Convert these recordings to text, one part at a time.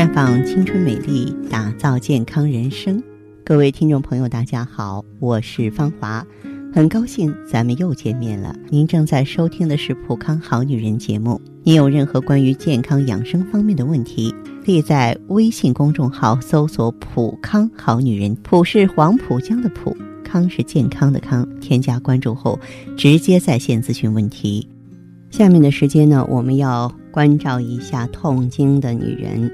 绽放青春美丽，打造健康人生。各位听众朋友，大家好，我是芳华，很高兴咱们又见面了。您正在收听的是《普康好女人》节目。您有任何关于健康养生方面的问题，可以在微信公众号搜索“普康好女人”，普是黄浦江的浦，康是健康的康。添加关注后，直接在线咨询问题。下面的时间呢，我们要关照一下痛经的女人。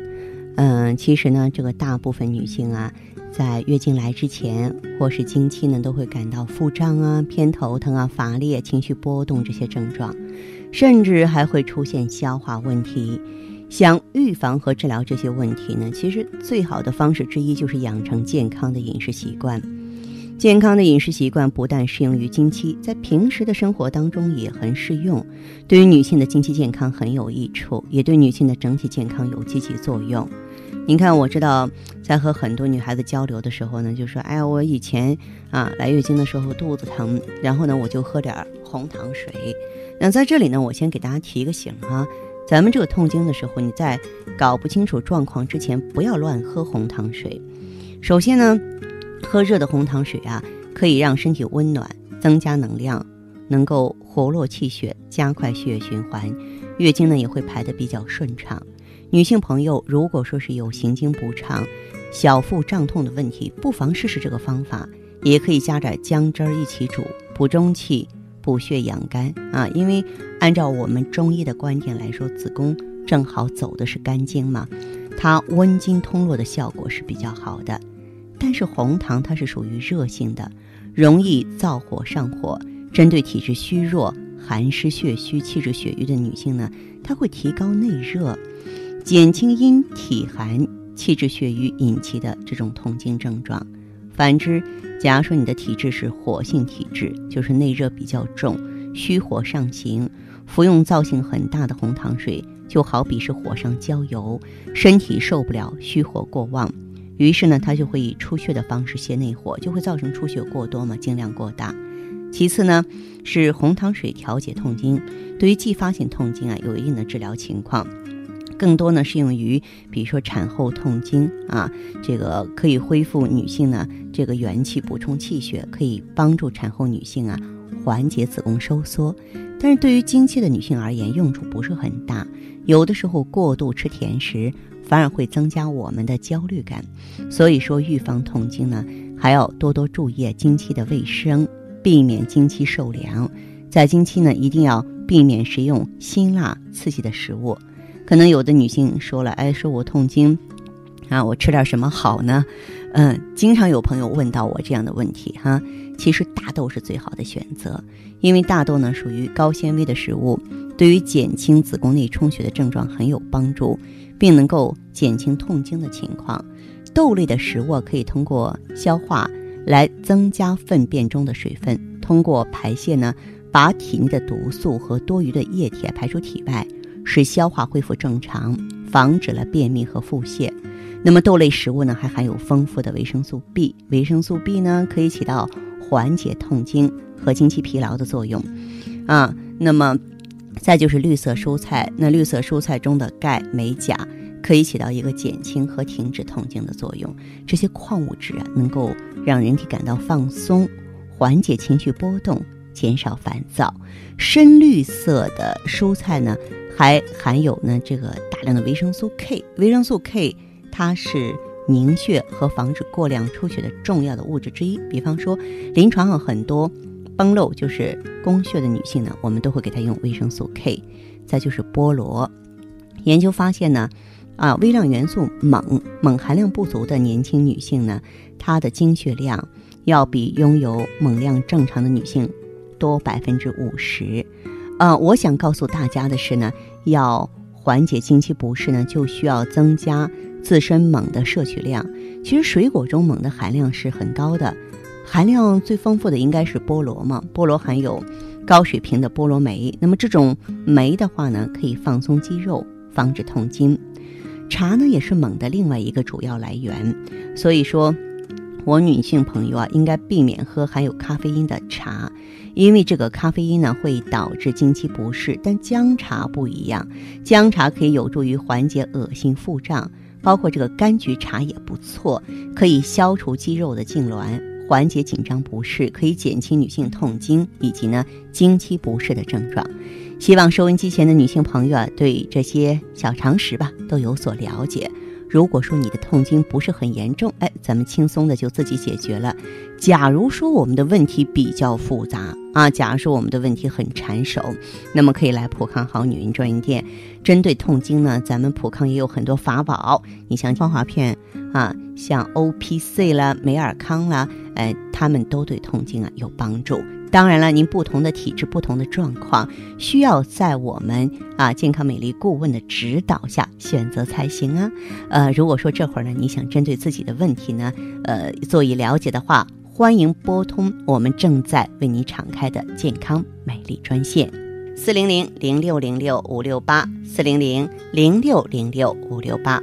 嗯，其实呢，这个大部分女性啊，在月经来之前或是经期呢，都会感到腹胀啊、偏头疼啊、乏力、情绪波动这些症状，甚至还会出现消化问题。想预防和治疗这些问题呢，其实最好的方式之一就是养成健康的饮食习惯。健康的饮食习惯不但适用于经期，在平时的生活当中也很适用，对于女性的经期健康很有益处，也对女性的整体健康有积极作用。您看，我知道在和很多女孩子交流的时候呢，就说：“哎呀，我以前啊来月经的时候肚子疼，然后呢我就喝点红糖水。”那在这里呢，我先给大家提个醒哈，咱们这个痛经的时候，你在搞不清楚状况之前，不要乱喝红糖水。首先呢。喝热的红糖水啊，可以让身体温暖，增加能量，能够活络气血，加快血液循环，月经呢也会排得比较顺畅。女性朋友如果说是有行经不畅、小腹胀痛的问题，不妨试试这个方法，也可以加点姜汁儿一起煮，补中气、补血养肝啊。因为按照我们中医的观点来说，子宫正好走的是肝经嘛，它温经通络的效果是比较好的。但是红糖它是属于热性的，容易燥火上火。针对体质虚弱、寒湿血虚、气滞血瘀的女性呢，它会提高内热，减轻因体寒、气滞血瘀引起的这种痛经症状。反之，假如说你的体质是火性体质，就是内热比较重、虚火上行，服用燥性很大的红糖水，就好比是火上浇油，身体受不了，虚火过旺。于是呢，它就会以出血的方式泄内火，就会造成出血过多嘛，经量过大。其次呢，是红糖水调节痛经，对于继发性痛经啊，有一定的治疗情况。更多呢，适用于比如说产后痛经啊，这个可以恢复女性呢这个元气，补充气血，可以帮助产后女性啊缓解子宫收缩。但是对于经期的女性而言，用处不是很大。有的时候过度吃甜食。反而会增加我们的焦虑感，所以说预防痛经呢，还要多多注意经期的卫生，避免经期受凉。在经期呢，一定要避免食用辛辣刺激的食物。可能有的女性说了，哎，说我痛经，啊，我吃点什么好呢？嗯，经常有朋友问到我这样的问题哈。其实大豆是最好的选择，因为大豆呢属于高纤维的食物，对于减轻子宫内充血的症状很有帮助。并能够减轻痛经的情况。豆类的食物可以通过消化来增加粪便中的水分，通过排泄呢，把体内的毒素和多余的液体排出体外，使消化恢复正常，防止了便秘和腹泻。那么豆类食物呢，还含有丰富的维生素 B，维生素 B 呢可以起到缓解痛经和经期疲劳的作用。啊，那么。再就是绿色蔬菜，那绿色蔬菜中的钙、镁、钾可以起到一个减轻和停止痛经的作用。这些矿物质啊，能够让人体感到放松，缓解情绪波动，减少烦躁。深绿色的蔬菜呢，还含有呢这个大量的维生素 K。维生素 K 它是凝血和防止过量出血的重要的物质之一。比方说，临床上很多。崩漏就是宫血的女性呢，我们都会给她用维生素 K。再就是菠萝，研究发现呢，啊，微量元素锰锰含量不足的年轻女性呢，她的经血量要比拥有锰量正常的女性多百分之五十。啊，我想告诉大家的是呢，要缓解经期不适呢，就需要增加自身锰的摄取量。其实水果中锰的含量是很高的。含量最丰富的应该是菠萝嘛，菠萝含有高水平的菠萝酶，那么这种酶的话呢，可以放松肌肉，防止痛经。茶呢也是锰的另外一个主要来源，所以说，我女性朋友啊，应该避免喝含有咖啡因的茶，因为这个咖啡因呢会导致经期不适。但姜茶不一样，姜茶可以有助于缓解恶心腹胀。包括这个柑橘茶也不错，可以消除肌肉的痉挛，缓解紧张不适，可以减轻女性痛经以及呢经期不适的症状。希望收音机前的女性朋友啊，对这些小常识吧都有所了解。如果说你的痛经不是很严重，哎，咱们轻松的就自己解决了。假如说我们的问题比较复杂啊，假如说我们的问题很缠手，那么可以来普康好女人专营店。针对痛经呢，咱们普康也有很多法宝，你像芳华片啊，像 O P C 啦、美尔康啦，哎，他们都对痛经啊有帮助。当然了，您不同的体质、不同的状况，需要在我们啊健康美丽顾问的指导下选择才行啊。呃，如果说这会儿呢，你想针对自己的问题呢，呃，做以了解的话，欢迎拨通我们正在为你敞开的健康美丽专线：四零零零六零六五六八，四零零零六零六五六八。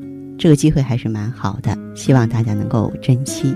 这个机会还是蛮好的，希望大家能够珍惜。